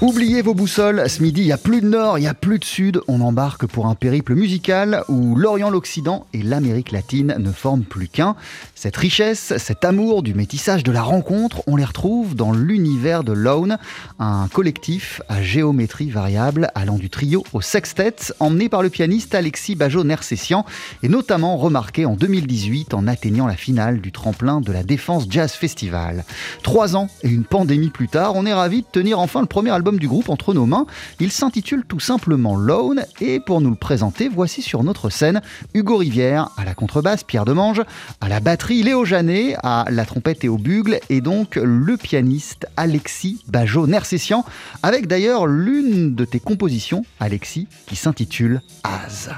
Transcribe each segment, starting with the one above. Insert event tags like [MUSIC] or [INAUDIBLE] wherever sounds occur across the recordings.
Oubliez vos boussoles, ce midi, il n'y a plus de nord, il n'y a plus de sud. On embarque pour un périple musical où l'Orient, l'Occident et l'Amérique latine ne forment plus qu'un. Cette richesse, cet amour du métissage, de la rencontre, on les retrouve dans l'univers de Lone, un collectif à géométrie variable allant du trio au sextet, emmené par le pianiste Alexis Bajo-Nersessian et notamment remarqué en 2018 en atteignant la finale du tremplin de la Défense Jazz Festival. Trois ans et une pandémie plus tard, on est ravi de tenir enfin le premier album du groupe entre nos mains. Il s'intitule tout simplement Lone et pour nous le présenter, voici sur notre scène Hugo Rivière à la contrebasse, Pierre Demange à la batterie, Léo Janet à la trompette et au bugle et donc le pianiste Alexis Bajo-Nersessian avec d'ailleurs l'une de tes compositions, Alexis, qui s'intitule Az.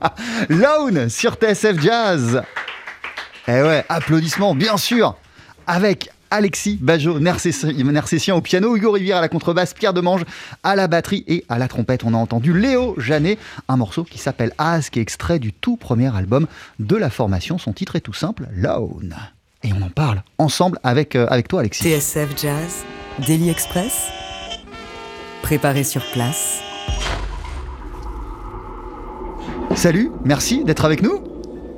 [LAUGHS] Lone sur TSF Jazz. Eh ouais, applaudissements, bien sûr, avec Alexis Bajot, Nercessien au piano, Hugo Rivière à la contrebasse, Pierre Demange à la batterie et à la trompette. On a entendu Léo Janet, un morceau qui s'appelle As, qui est extrait du tout premier album de la formation. Son titre est tout simple, Lone. Et on en parle ensemble avec, euh, avec toi, Alexis. TSF Jazz, Daily Express, préparé sur place. Salut, merci d'être avec nous.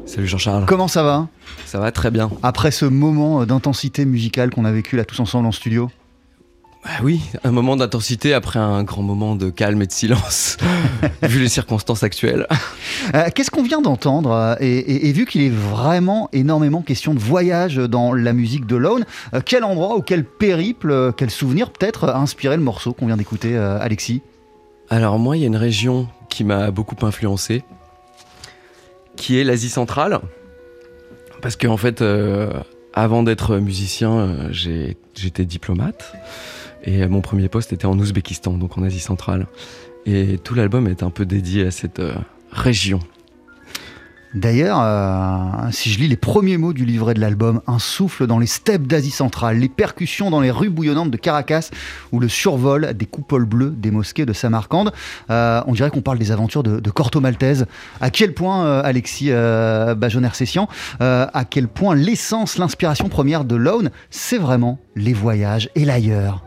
Salut Jean-Charles. Comment ça va? Ça va très bien. Après ce moment d'intensité musicale qu'on a vécu là tous ensemble en studio? Bah oui, un moment d'intensité après un grand moment de calme et de silence, [LAUGHS] vu les circonstances actuelles. Euh, Qu'est-ce qu'on vient d'entendre? Et, et- et vu qu'il est vraiment énormément question de voyage dans la musique de Lone, euh, quel endroit ou quel périple, euh, quel souvenir peut-être a inspiré le morceau qu'on vient d'écouter, Alexis? Alors moi, il y a une région qui m'a beaucoup influencé, qui est l'Asie centrale. Parce qu'en fait, euh, avant d'être musicien, euh, j'étais diplomate. Et euh, mon premier poste était en Ouzbékistan, donc en Asie centrale. Et tout l'album est un peu dédié à cette région. D'ailleurs, euh, si je lis les premiers mots du livret de l'album, un souffle dans les steppes d'Asie centrale, les percussions dans les rues bouillonnantes de Caracas ou le survol des coupoles bleues des mosquées de Samarcande, euh, on dirait qu'on parle des aventures de, Corto Maltese. À quel point, euh, Alexis Bajoner-Sessian, à quel point l'essence, l'inspiration première de Lone, c'est vraiment les voyages et l'ailleurs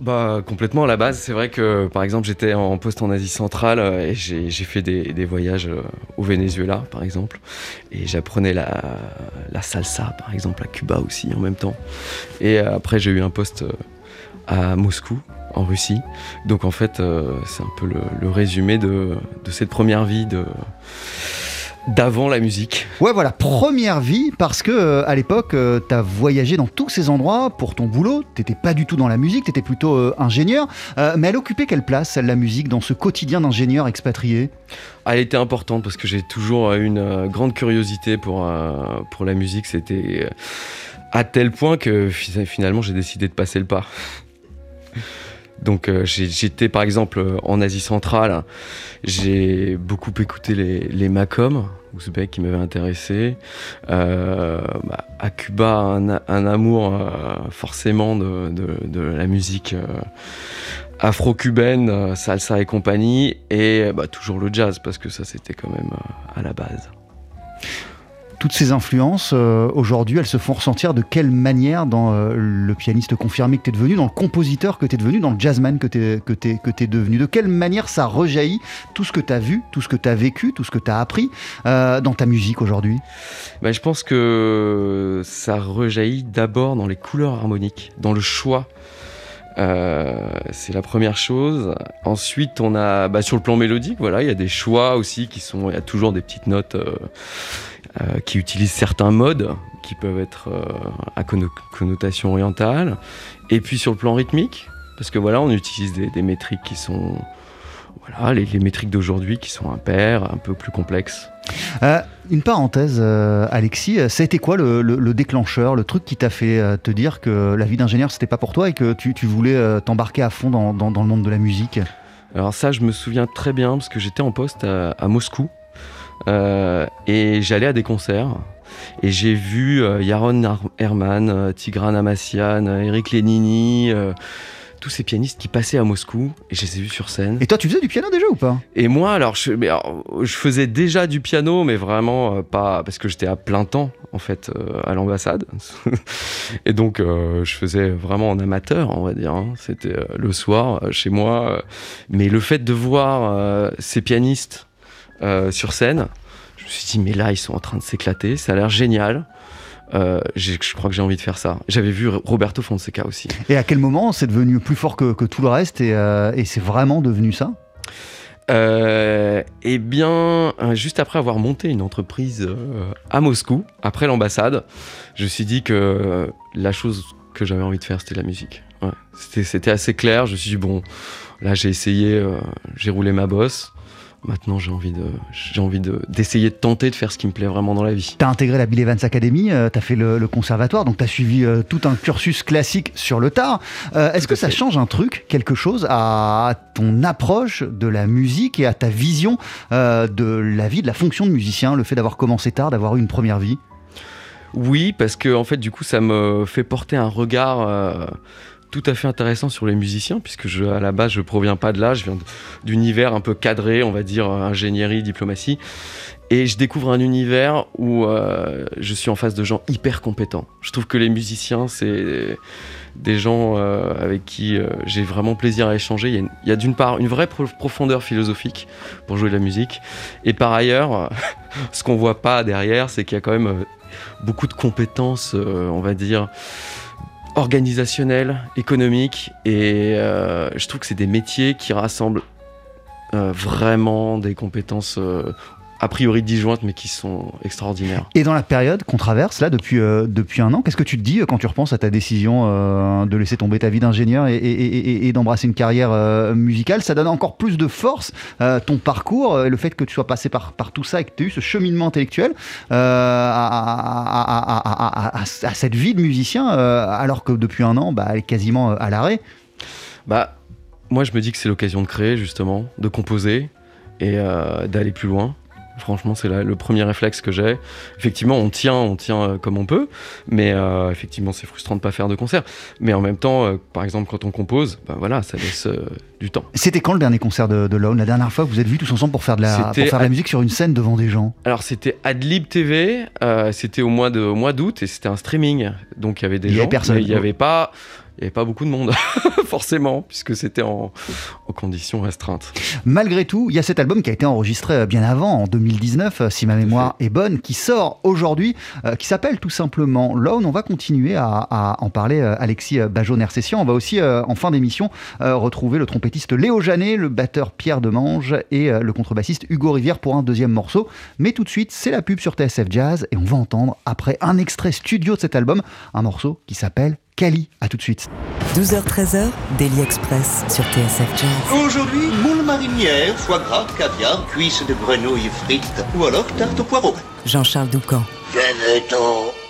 Bah complètement. À la base, c'est vrai que par exemple j'étais en poste en Asie centrale euh, et j'ai fait des, voyages euh, au Venezuela par exemple. Et j'apprenais la, salsa par exemple à Cuba aussi en même temps. Et euh, après j'ai eu un poste à Moscou en Russie. Donc en fait c'est un peu le, le résumé de, de cette première vie de d'avant la musique. Ouais, voilà, première vie, parce que euh, à l'époque, euh, t'as voyagé dans tous ces endroits pour ton boulot. T'étais pas du tout dans la musique, t'étais plutôt euh, ingénieur. Euh, mais elle occupait quelle place, celle, la musique, dans ce quotidien d'ingénieur expatrié? Elle était importante parce que j'ai toujours une grande curiosité pour, pour la musique. C'était à tel point que fi- finalement j'ai décidé de passer le pas. Donc euh, j'étais par exemple euh, en Asie centrale, j'ai beaucoup écouté les, Macom, ouzbeks qui m'avaient intéressé. Euh, bah, à Cuba, un, amour forcément de, la musique afro-cubaine, salsa et compagnie, et bah, toujours le jazz, parce que ça c'était quand même à la base. Toutes ces influences, euh, aujourd'hui, elles se font ressentir de quelle manière dans euh, le pianiste confirmé que t'es devenu, dans le compositeur que t'es devenu, dans le jazzman que que t'es devenu? De quelle manière ça rejaillit tout ce que t'as vu, tout ce que t'as vécu, tout ce que t'as appris euh, dans ta musique aujourd'hui? Bah, je pense que ça rejaillit d'abord dans les couleurs harmoniques, dans le choix. C'est la première chose. Ensuite, on a bah, sur le plan mélodique, voilà, il y a des choix aussi qui sont, il y a toujours des petites notes euh, qui utilisent certains modes qui peuvent être euh, à conno- connotation orientale. Et puis sur le plan rythmique, parce que voilà, on utilise des, des métriques qui sont, voilà, les, les métriques d'aujourd'hui qui sont impaires, un peu plus complexes. Euh, une parenthèse, euh, Alexis, ça a été quoi le, le- le déclencheur, le truc qui t'a fait euh, te dire que la vie d'ingénieur c'était pas pour toi et que tu, tu voulais t'embarquer à fond dans, dans- dans le monde de la musique? Alors ça, je me souviens très bien parce que j'étais en poste à, à Moscou et j'allais à des concerts et j'ai vu euh, Yaron Ar- Herman, euh, Tigran Amassian, euh, Eric Lenini, euh, tous ces pianistes qui passaient à Moscou et je les ai vus sur scène. Et toi, tu faisais du piano déjà ou pas? Et moi, alors je, mais alors, je faisais déjà du piano, mais vraiment euh, pas parce que j'étais à plein temps en fait euh, à l'ambassade. [LAUGHS] et donc euh, je faisais vraiment en amateur, on va dire. hein. C'était euh, le soir euh, chez moi. euh. mais le fait de voir euh, ces pianistes euh, sur scène, je me suis dit mais là ils sont en train de s'éclater, ça a l'air génial. Euh, je crois que j'ai envie de faire ça. J'avais vu Roberto Fonseca aussi. Et à quel moment c'est devenu plus fort que, que tout le reste et, euh, et c'est vraiment devenu ça? Euh, eh bien, euh, juste après avoir monté une entreprise euh, à Moscou, après l'ambassade, je me suis dit que la chose que j'avais envie de faire, c'était la musique. Ouais. C'était, c'était assez clair. Je me suis dit, bon, là, j'ai essayé, euh, j'ai roulé ma bosse. Maintenant, j'ai envie de, j'ai envie de, d'essayer de tenter de faire ce qui me plaît vraiment dans la vie. Tu as intégré la Bill Evans Academy, euh, tu as fait le, conservatoire, donc tu as suivi euh, tout un cursus classique sur le tard. Euh, est-ce que ça change un truc, quelque chose à ton approche de la musique et à ta vision de la vie, de la fonction de musicien, le fait d'avoir commencé tard, d'avoir eu une première vie? Oui, parce que en fait, du coup, ça me fait porter un regard tout à fait intéressant sur les musiciens, puisque je, à la base, je proviens pas de là, je viens d'univers un peu cadré, on va dire ingénierie, diplomatie. Et je découvre un univers où euh, je suis en face de gens hyper compétents. Je trouve que les musiciens, c'est des gens euh, avec qui euh, j'ai vraiment plaisir à échanger. Il y a, d'une part une vraie profondeur philosophique pour jouer de la musique. Et par ailleurs, [LAUGHS] ce qu'on voit pas derrière, c'est qu'il y a quand même beaucoup de compétences, on va dire, organisationnel, économique, et euh, je trouve que c'est des métiers qui rassemblent euh, vraiment des compétences euh, a priori disjointes mais qui sont extraordinaires. Et dans la période qu'on traverse là depuis, euh, depuis un an, qu'est-ce que tu te dis euh, quand tu repenses à ta décision euh, de laisser tomber ta vie d'ingénieur et, d'embrasser une carrière musicale? Ça donne encore plus de force ton parcours et le fait que tu sois passé par, par tout ça et que tu aies eu ce cheminement intellectuel à, à, cette vie de musicien alors que depuis un an, bah, elle est quasiment à l'arrêt? Bah, moi je me dis que c'est l'occasion de créer justement, de composer et d'aller plus loin. Franchement, c'est le premier réflexe que j'ai. Effectivement, on tient, on tient euh, comme on peut, mais euh, effectivement, c'est frustrant de pas faire de concert. Mais en même temps, euh, par exemple, quand on compose, ben voilà, ça laisse du temps. C'était quand le dernier concert de, de Lone? La dernière fois que vous êtes vus tous ensemble pour faire de la, pour faire de la musique sur une scène devant des gens? Alors, c'était Adlib TV. c'était au mois d'août et c'était un streaming, donc il y avait des il gens. Y avait personne. Il n'y avait pas il n'y avait pas beaucoup de monde, [LAUGHS] forcément, puisque c'était en, conditions restreintes. Malgré tout, il y a cet album qui a été enregistré euh, bien avant, en 2019, euh, si ma mémoire est bonne, qui sort aujourd'hui, euh, qui s'appelle tout simplement Lone. On va continuer à, en parler, Alexis Bajon-Nersessian. On va aussi, en fin d'émission, retrouver le trompettiste Léo Janet, le batteur Pierre Demange et le contrebassiste Hugo Rivière pour un deuxième morceau. Mais tout de suite, c'est la pub sur TSF Jazz et on va entendre, après un extrait studio de cet album, un morceau qui s'appelle Cali. À tout de suite. 12h-13h, Daily Express sur TSF Jazz. Aujourd'hui, moule marinière, foie gras, caviar, cuisses de grenouille frites ou alors tarte au poireau. Jean-Charles Doucan. Venez-t'en.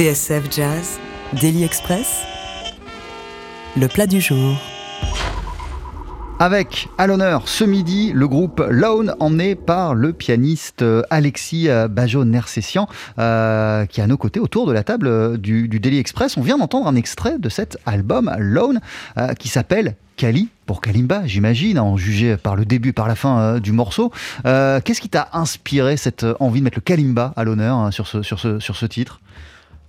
TSF Jazz, Daily Express, le plat du jour. Avec à l'honneur ce midi le groupe Lone emmené par le pianiste Alexis Bajo-Nersessian euh, qui est à nos côtés autour de la table euh, du, du Daily Express. On vient d'entendre un extrait de cet album Lone euh, qui s'appelle Kali pour Kalimba, j'imagine, en juger par le début, par la fin du morceau. Qu'est-ce qui t'a inspiré cette envie de mettre le Kalimba à l'honneur hein, sur, ce, sur, ce, sur ce titre?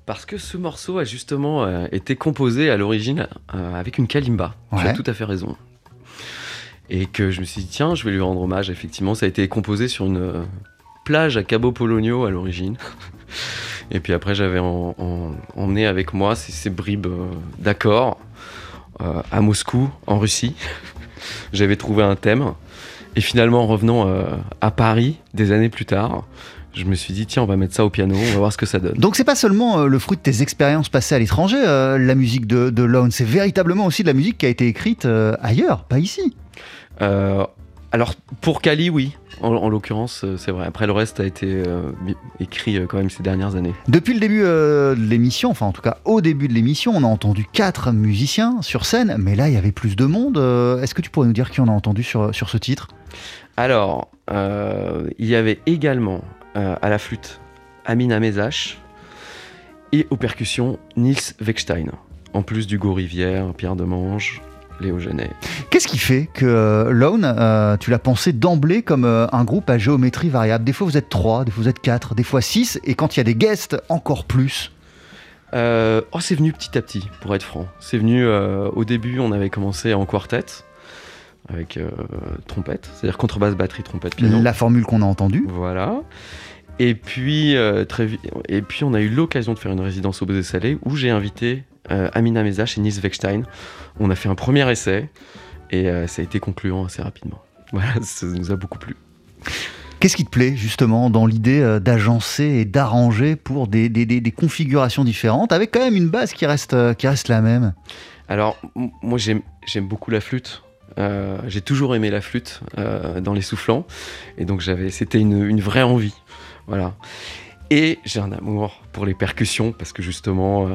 Parce que ce morceau a justement euh, été composé à l'origine euh, avec une kalimba. Tu as tout à fait raison. Et que je me suis dit, tiens, je vais lui rendre hommage. Effectivement, ça a été composé sur une euh, plage à Cabo Polonio à l'origine. [LAUGHS] Et puis après, j'avais en- en- emmené avec moi ces, ces bribes d'accords à Moscou, en Russie. [LAUGHS] j'avais trouvé un thème. Et finalement, en revenant à Paris, des années plus tard, je me suis dit, tiens, on va mettre ça au piano, on va voir ce que ça donne. Donc c'est pas seulement euh, le fruit de tes expériences passées à l'étranger, euh, la musique de, de Lone, c'est véritablement aussi de la musique qui a été écrite euh, ailleurs, pas ici. Euh, alors pour Kali, oui. En, en l'occurrence, c'est vrai. Après, le reste a été écrit quand même ces dernières années. Depuis le début de l'émission, enfin en tout cas au début de l'émission, on a entendu quatre musiciens sur scène, mais là il y avait plus de monde. Est-ce que tu pourrais nous dire qui on a entendu sur, sur ce titre? Alors, il y avait également euh, à la flûte Amina Mezache et aux percussions Nils Weckstein. En plus d'Hugo Rivière, Pierre Demange, Léo Genet. Qu'est-ce qui fait que euh, Lone, euh, tu l'as pensé d'emblée comme euh, un groupe à géométrie variable? Des fois vous êtes trois, des fois vous êtes quatre, des fois six, et quand il y a des guests, encore plus. Euh, oh, c'est venu petit à petit, pour être franc. C'est venu au début, on avait commencé en quartet avec euh, trompette, c'est-à-dire contrebasse, batterie, trompette, piano. La formule qu'on a entendue. Voilà. Et puis, euh, très et puis on a eu l'occasion de faire une résidence au Beaux Salé où j'ai invité euh, Amina Mezache et Nils Weckstein. On a fait un premier essai et ça a été concluant assez rapidement. [LAUGHS] Voilà, ça nous a beaucoup plu. Qu'est-ce qui te plaît justement dans l'idée d'agencer et d'arranger pour des, des- des- des configurations différentes, avec quand même une base qui reste, qui reste la même? Alors, moi j'aime beaucoup la flûte. Euh, j'ai toujours aimé la flûte euh, dans les soufflants. Et donc j'avais, c'était une, vraie envie. Voilà. Et j'ai un amour pour les percussions parce que justement, euh,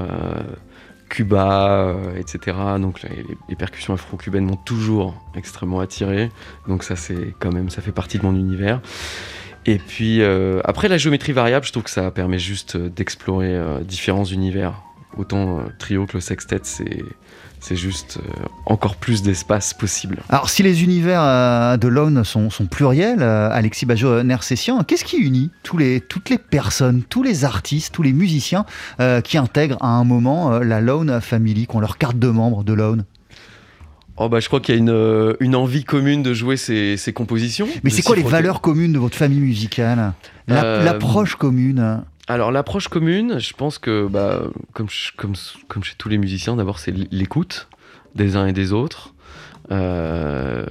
Cuba, etc. Donc les, les percussions afro-cubaines m'ont toujours extrêmement attiré. Donc ça c'est quand même, ça fait partie de mon univers. Et puis après la géométrie variable, je trouve que ça permet juste d'explorer différents univers. Autant trio que le sextet, c'est c'est juste euh, encore plus d'espace possible. Alors, si les univers euh, de Lone sont, sont pluriels, euh, Alexis Bajo-Nersessian, qu'est-ce qui unit tous les, toutes les personnes, tous les artistes, tous les musiciens euh, qui intègrent à un moment la Lone Family, qui ont leur carte de membre de Lone? Oh bah je crois qu'il y a une, une envie commune de jouer ces, ces compositions. Mais c'est quoi les valeurs communes de votre famille musicale? La- Euh, L'approche commune Alors l'approche commune, je pense que bah, comme, ch- comme, comme chez tous les musiciens, d'abord c'est l'écoute des uns et des autres. Euh,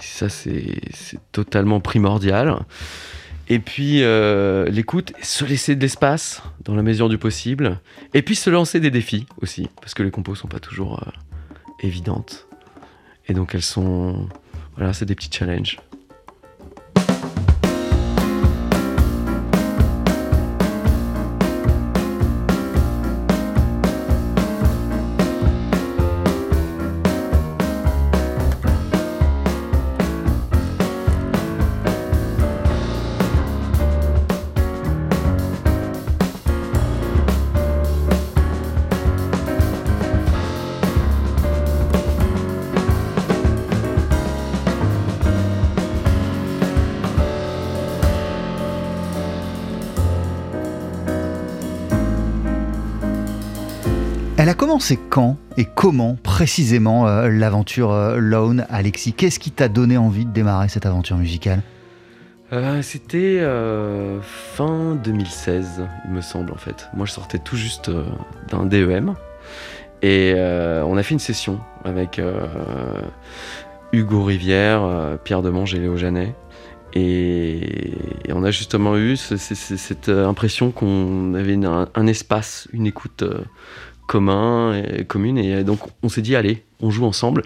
ça c'est c'est totalement primordial. Et puis euh, l'écoute, se laisser de l'espace dans la mesure du possible. Et puis se lancer des défis aussi, parce que les compos sont pas toujours euh, évidentes. Et donc elles sont... Voilà, c'est des petits challenges. Commencé quand et comment précisément euh, l'aventure euh, Lone, Alexis? Qu'est-ce qui t'a donné envie de démarrer cette aventure musicale? Euh, C'était euh, fin 2016, il me semble en fait. Moi, je sortais tout juste d'un DEM et on a fait une session avec Hugo Rivière, Pierre Demange et Léo Janet. Et, on a justement eu ce- ce- ce- cette impression qu'on avait un, espace, une écoute commun et commune. Et donc on s'est dit, allez, on joue ensemble.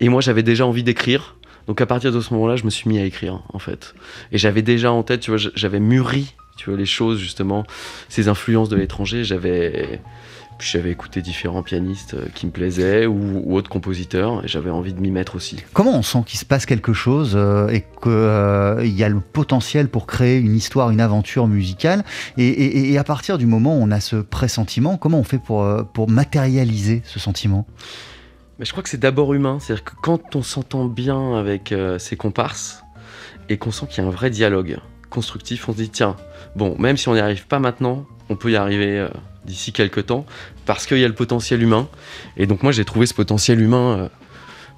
Et moi, j'avais déjà envie d'écrire Donc à partir de ce moment-là, je me suis mis à écrire, en fait. Et j'avais déjà en tête, tu vois, j'avais mûri, tu vois, les choses, justement, ces influences de l'étranger. J'avais puis j'avais écouté différents pianistes euh, qui me plaisaient ou, autres compositeurs et j'avais envie de m'y mettre aussi. Comment on sent qu'il se passe quelque chose euh, et qu'il euh, y a le potentiel pour créer une histoire, une aventure musicale? Et, à partir du moment où on a ce pressentiment, comment on fait pour, pour matérialiser ce sentiment? Mais Je crois que c'est d'abord humain, c'est-à-dire que quand on s'entend bien avec ses comparses et qu'on sent qu'il y a un vrai dialogue constructif, on se dit tiens, bon, même si on n'y arrive pas maintenant, on peut y arriver d'ici quelques temps, parce qu'il y a le potentiel humain. Et donc moi j'ai trouvé ce potentiel humain euh,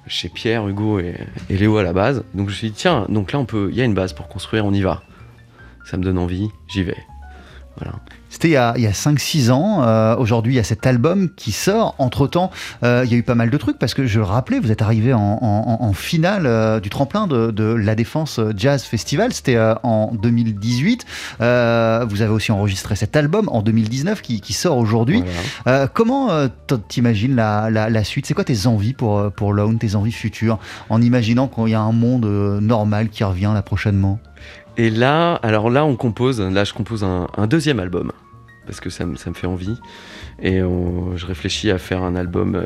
chez Pierre, Hugo et, Léo à la base. Donc je me suis dit, tiens, donc là il y a une base pour construire, on y va. Ça me donne envie, j'y vais. Voilà. C'était il y a, 5-6 ans. Euh, aujourd'hui, il y a cet album qui sort. Entre-temps, euh, il y a eu pas mal de trucs parce que je le rappelais, vous êtes arrivé en, finale euh, du tremplin de, la Défense Jazz Festival. C'était en 2018. vous avez aussi enregistré cet album en 2019 qui, sort aujourd'hui. comment t'imagines la, la, suite? C'est quoi tes envies pour, pour Lone, tes envies futures En imaginant qu'il y a un monde normal qui revient là prochainement? Et là, alors là, on compose, là, je compose un, deuxième album, parce que ça, me fait envie. Et je réfléchis à faire un album euh,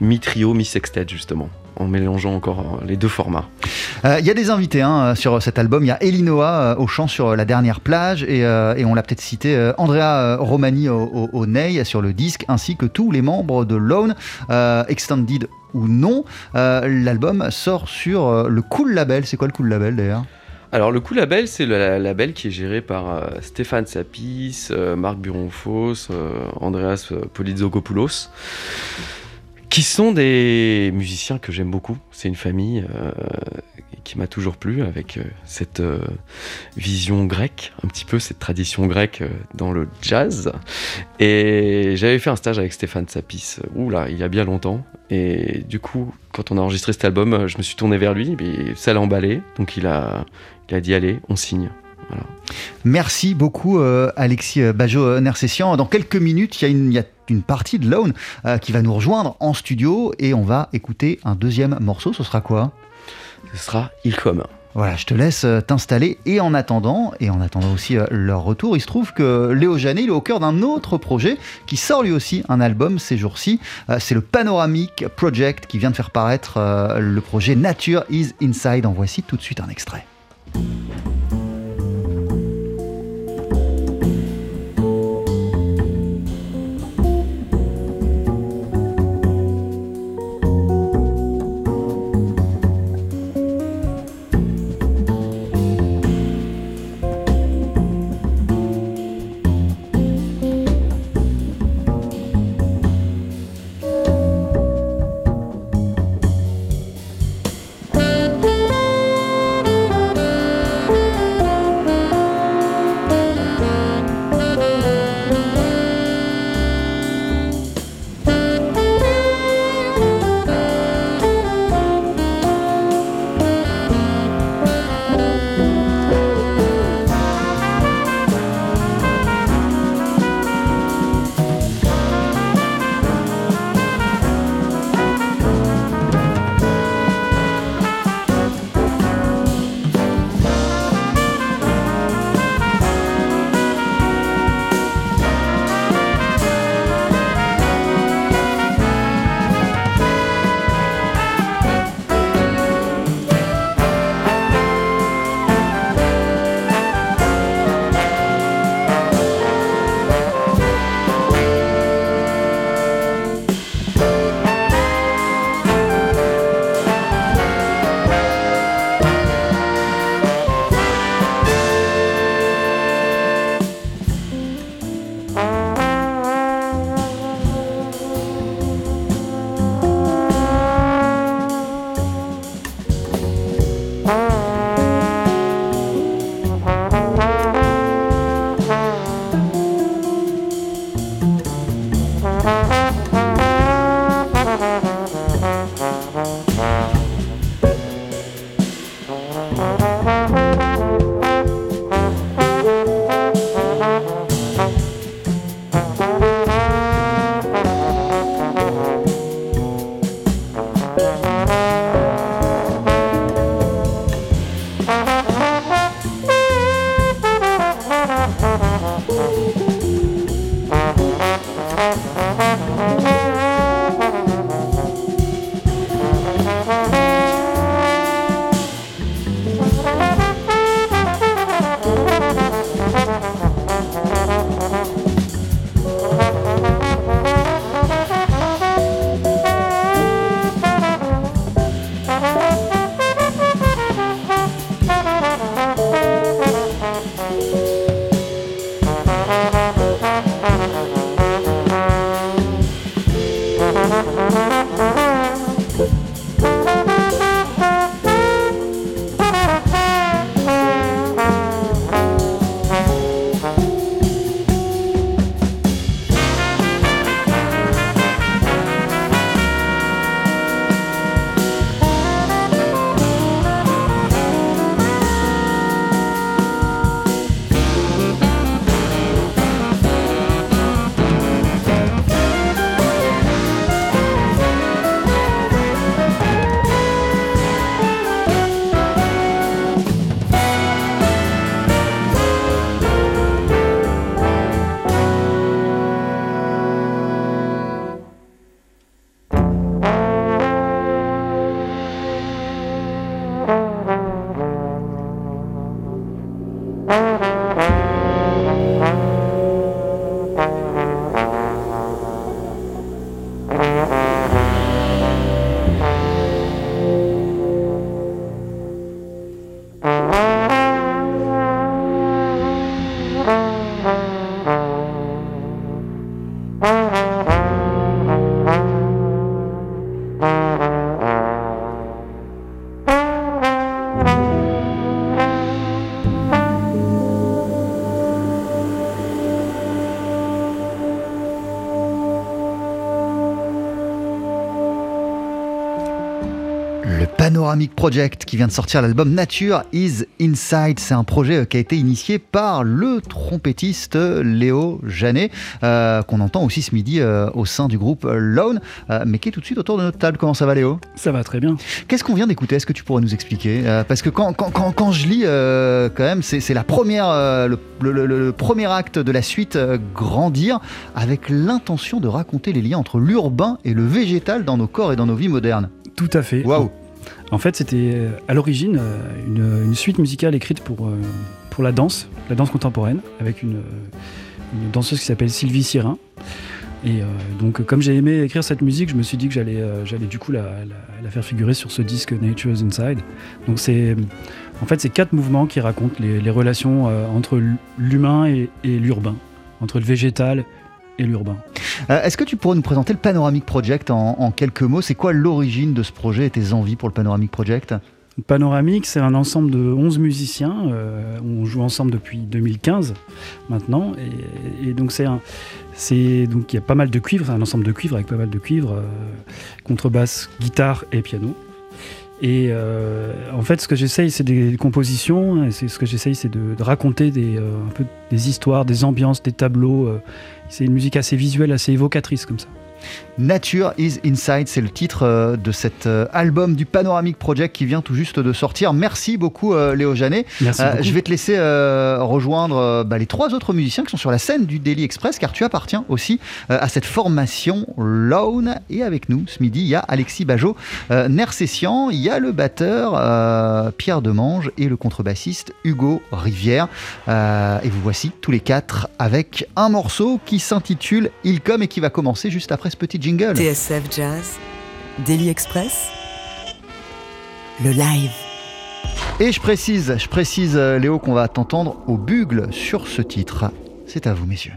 mi-trio, mi-sextet, justement, en mélangeant encore les deux formats. Euh, il y a des invités hein, sur cet album. Il y a Elinoa euh, au chant sur la dernière plage, et, on l'a peut-être cité, Andrea Romani au, au, ney sur le disque, ainsi que tous les membres de Lone, Extended ou non. L'album sort sur le Cool Label. C'est quoi le Cool Label d'ailleurs? Alors le coup label, c'est le label qui est géré par euh, Stéphane Sapis, euh, Marc Buronfos, euh, Andreas Polizokopoulos, qui sont des musiciens que j'aime beaucoup. C'est une famille qui m'a toujours plu avec cette vision grecque, un petit peu cette tradition grecque dans le jazz. Et j'avais fait un stage avec Stéphane Sapis, là, il y a bien longtemps. Et du coup, quand on a enregistré cet album, je me suis tourné vers lui, mais ça l'a emballé. Donc il a, il a dit allez, on signe. Merci beaucoup euh, Alexis euh, Bajot-Nersessian. Dans quelques minutes, il y, a une partie de Lone euh, qui va nous rejoindre en studio et on va écouter un deuxième morceau. Ce sera quoi? Ce sera Il comme. Voilà, je te laisse t'installer et en attendant, et en attendant aussi leur retour, il se trouve que Léo Janet il est au cœur d'un autre projet qui sort lui aussi un album ces jours-ci. C'est le Panoramic Project qui vient de faire paraître le projet Nature is Inside. En voici tout de suite un extrait. Thank you. Panoramic Project qui vient de sortir l'album Nature is Inside. C'est un projet euh, qui a été initié par le trompettiste Léo Janet, euh, qu'on entend aussi ce midi euh, au sein du groupe Lone, euh, mais qui est tout de suite autour de notre table. Comment ça va Léo? Ça va très bien. Qu'est-ce qu'on vient d'écouter? Est-ce que tu pourrais nous expliquer? Euh, Parce que quand, quand, quand, quand je lis, euh, quand même, c'est c'est la première, euh, le, le- le- le premier acte de la suite, euh, Grandir, avec l'intention de raconter les liens entre l'urbain et le végétal dans nos corps et dans nos vies modernes. Tout à fait. Waouh En fait, c'était euh, à l'origine euh, une, suite musicale écrite pour, euh, pour la danse, la danse contemporaine, avec une, danseuse qui s'appelle Sylvie Sirin. Et donc, comme j'ai aimé écrire cette musique, je me suis dit que j'allais j'allais du coup la, faire figurer sur ce disque Nature's Inside. Donc, c'est en fait c'est quatre mouvements qui racontent les, relations entre l'humain et l'urbain, entre le végétal et l'urbain. Euh, Est-ce que tu pourrais nous présenter le Panoramic Project en, quelques mots? C'est quoi l'origine de ce projet et tes envies pour le Panoramic Project? Panoramique, c'est un ensemble de 11 musiciens. euh, on joue ensemble depuis 2015 maintenant. Et, donc, c'est il y a pas mal de cuivres, un ensemble de cuivres avec pas mal de cuivres, euh, contrebasse, guitare et piano. Et euh, en fait, ce que j'essaye, c'est des compositions. ce que j'essaye, c'est de, de raconter des, euh, un peu des histoires, des ambiances, des tableaux. euh. c'est une musique assez visuelle, assez évocatrice comme ça. Nature is Inside, c'est le titre euh, de cet euh, album du Panoramic Project qui vient tout juste de sortir. Merci beaucoup euh, Léo Janet. Merci beaucoup. je vais te laisser rejoindre bah, les trois autres musiciens qui sont sur la scène du Daily Express car tu appartiens aussi à cette formation Lone. Et avec nous ce midi, il y a Alexis Bajot, Nersessian, il y a le batteur Pierre Demange et le contrebassiste Hugo Rivière. Et vous voici tous les quatre avec un morceau qui s'intitule Il comme et qui va commencer juste après ce petit jingle. TSF Jazz, Daily Express, le live. Et je précise, je précise euh, Léo qu'on va t'entendre au bugle sur ce titre. C'est à vous messieurs.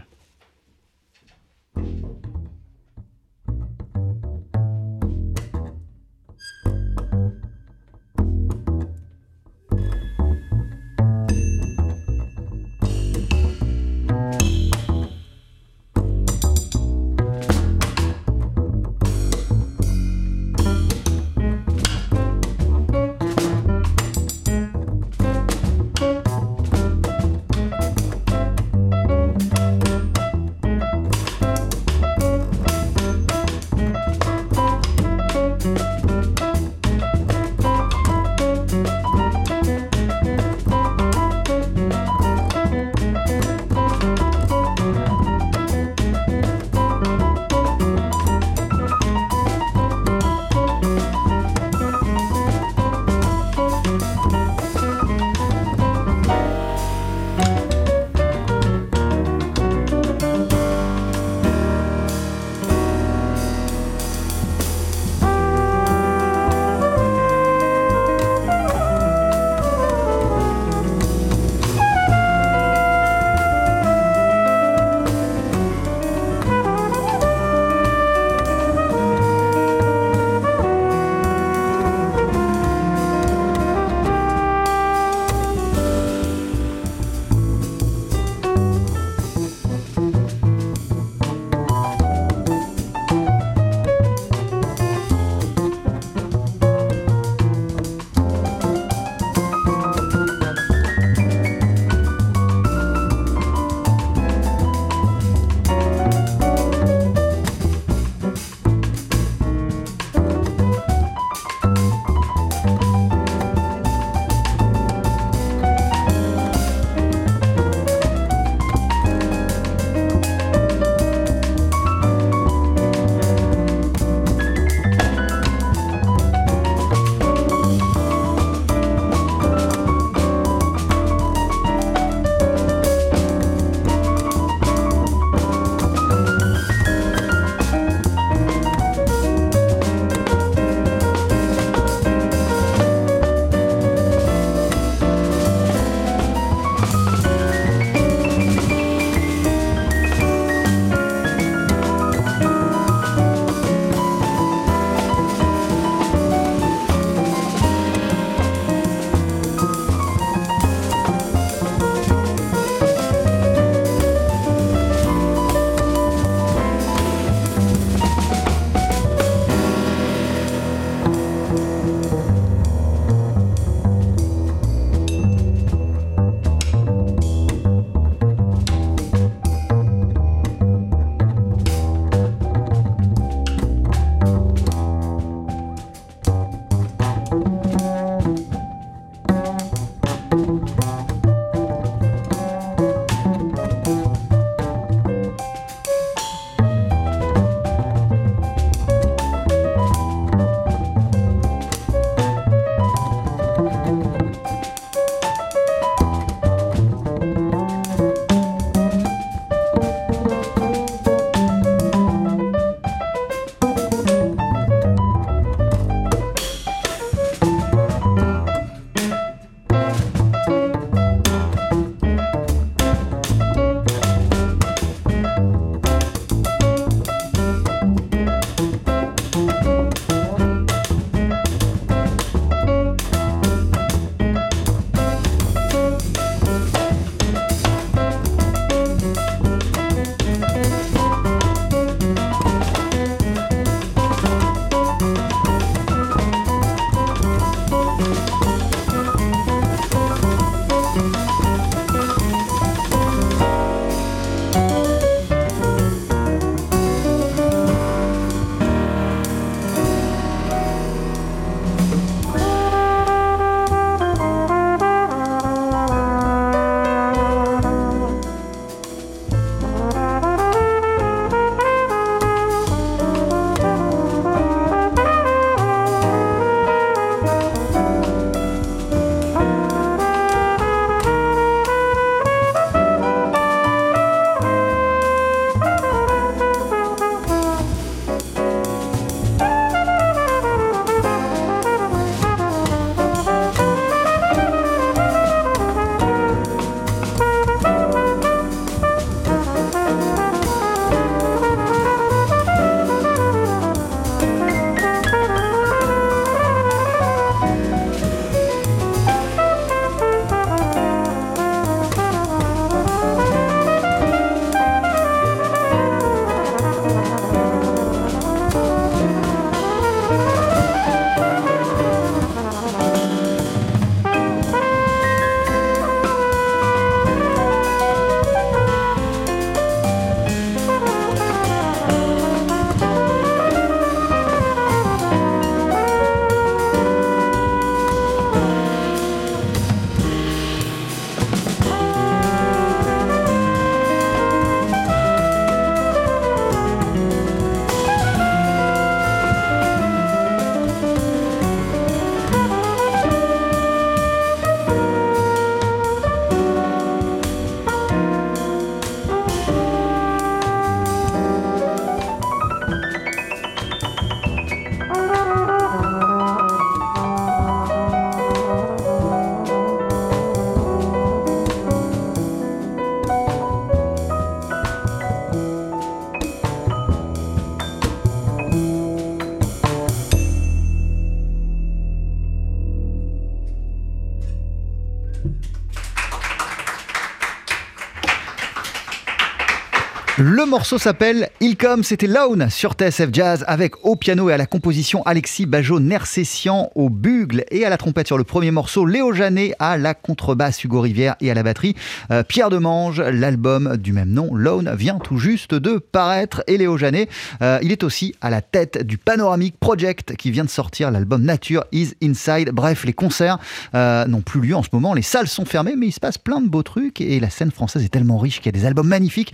Morceau s'appelle Il comme, c'était Lone sur TSF Jazz avec au piano et à la composition Alexis Bajot Nersessian au bugle et à la trompette sur le premier morceau, Léo Janet à la contrebasse, Hugo Rivière et à la batterie, euh, Pierre Demange. L'album du même nom, Lone, vient tout juste de paraître et Léo Janet, euh, il est aussi à la tête du Panoramic Project qui vient de sortir l'album Nature is Inside. Bref, les concerts euh, n'ont plus lieu en ce moment, les salles sont fermées mais il se passe plein de beaux trucs et la scène française est tellement riche qu'il y a des albums magnifiques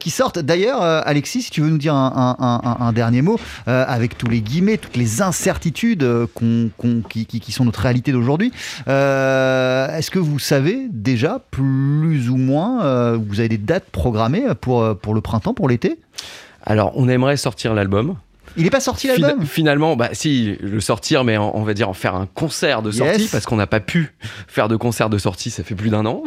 qui sortent D'ailleurs, euh, Alexis, si tu veux nous dire un, dernier mot, euh, avec tous les guillemets, toutes les incertitudes euh, qui, sont notre réalité d'aujourd'hui, est-ce que vous savez déjà plus ou moins, vous avez des dates programmées pour, pour le printemps, pour l'été? Alors, on aimerait sortir l'album. Il n'est pas sorti l'album? Finalement, bah si, le sortir, mais on va dire en faire un concert de sortie, parce qu'on n'a pas pu faire de concert de sortie, ça fait plus d'un an.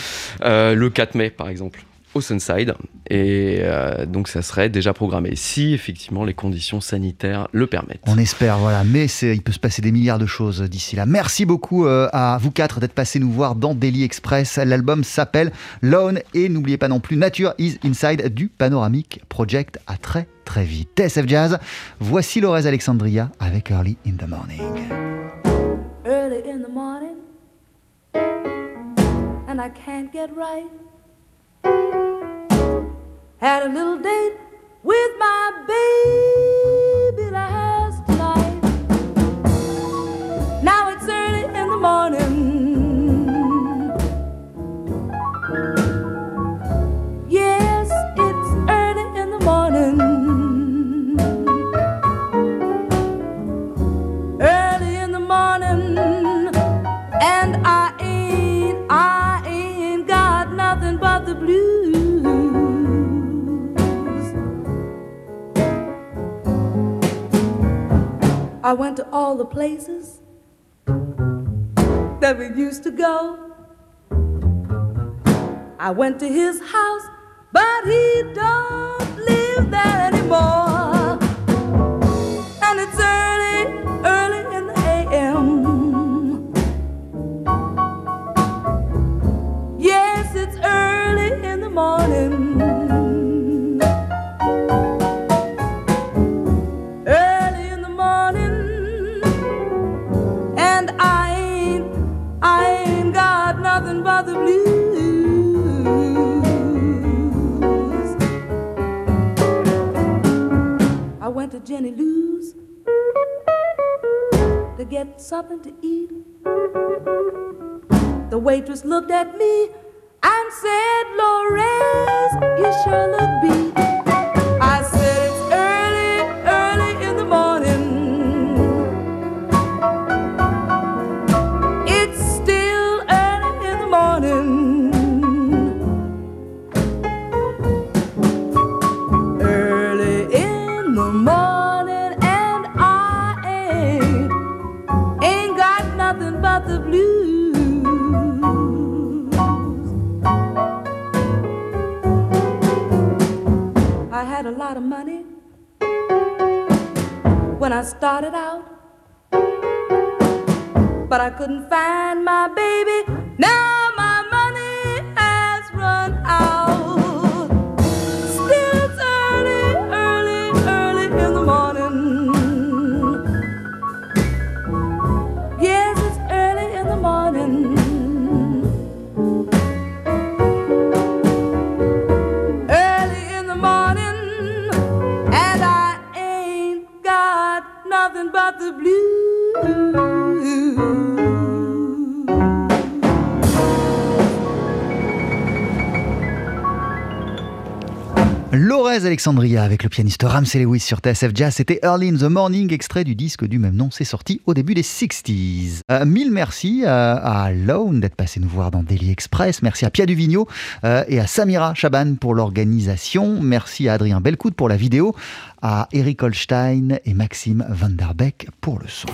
[LAUGHS] le 4 mai, par exemple au Sunside. Et euh, donc, ça serait déjà programmé si effectivement les conditions sanitaires le permettent. On espère, voilà. Mais il peut se passer des milliards de choses d'ici là. Merci beaucoup euh, à vous quatre d'être passés nous voir dans Daily Express. L'album s'appelle Lone et n'oubliez pas non plus Nature is Inside du Panoramic Project. À très très vite. TSF Jazz, voici Lorez Alexandria avec Early in the Morning. Early in the morning, and I can't get right. Had a little date with my baby I went to all the places that we used to go. I went to his house, but he don't live there anymore. Jenny Lou's to get something to eat. The waitress looked at me and said, Lores, you sure look beat. I couldn't find my baby. Now Alexandria avec le pianiste Ramsey Lewis sur TSF Jazz. C'était Early in the Morning, extrait du disque du même nom. C'est sorti au début des 60s. Euh, mille merci à Lone d'être passé nous voir dans Daily Express. Merci à Pia Duvigno euh, et à Samira Chaban pour l'organisation. Merci à Adrien Belcout pour la vidéo, à Eric Holstein et Maxime Vanderbeck pour le son.